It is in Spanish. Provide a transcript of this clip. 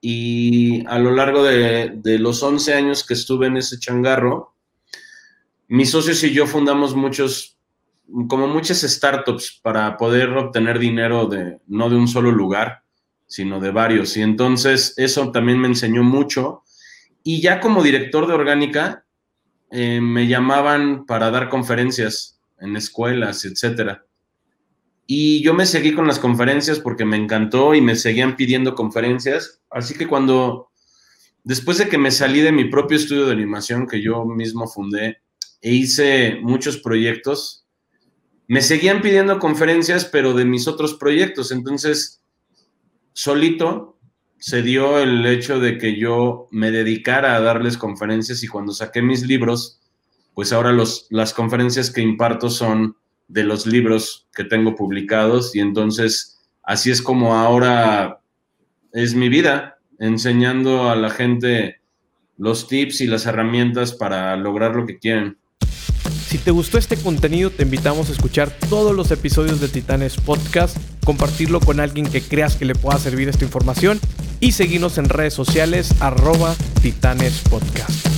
Y a lo largo de, los 11 años que estuve en ese changarro, mis socios y yo fundamos muchos, como muchas startups para poder obtener dinero de, no de un solo lugar, sino de varios. Y entonces eso también me enseñó mucho. Y ya como director de orgánica, eh, me llamaban para dar conferencias en escuelas, etcétera. Y yo me seguí con las conferencias porque me encantó y me seguían pidiendo conferencias. Así que cuando, después de que me salí de mi propio estudio de animación que yo mismo fundé e hice muchos proyectos, me seguían pidiendo conferencias, pero de mis otros proyectos. Entonces, solito se dio el hecho de que yo me dedicara a darles conferencias y cuando saqué mis libros, pues ahora los, las conferencias que imparto son de los libros que tengo publicados y entonces así es como ahora es mi vida, enseñando a la gente los tips y las herramientas para lograr lo que quieren. Si te gustó este contenido, te invitamos a escuchar todos los episodios de Titanes Podcast, compartirlo con alguien que creas que le pueda servir esta información y seguirnos en redes sociales arroba Titanes Podcast.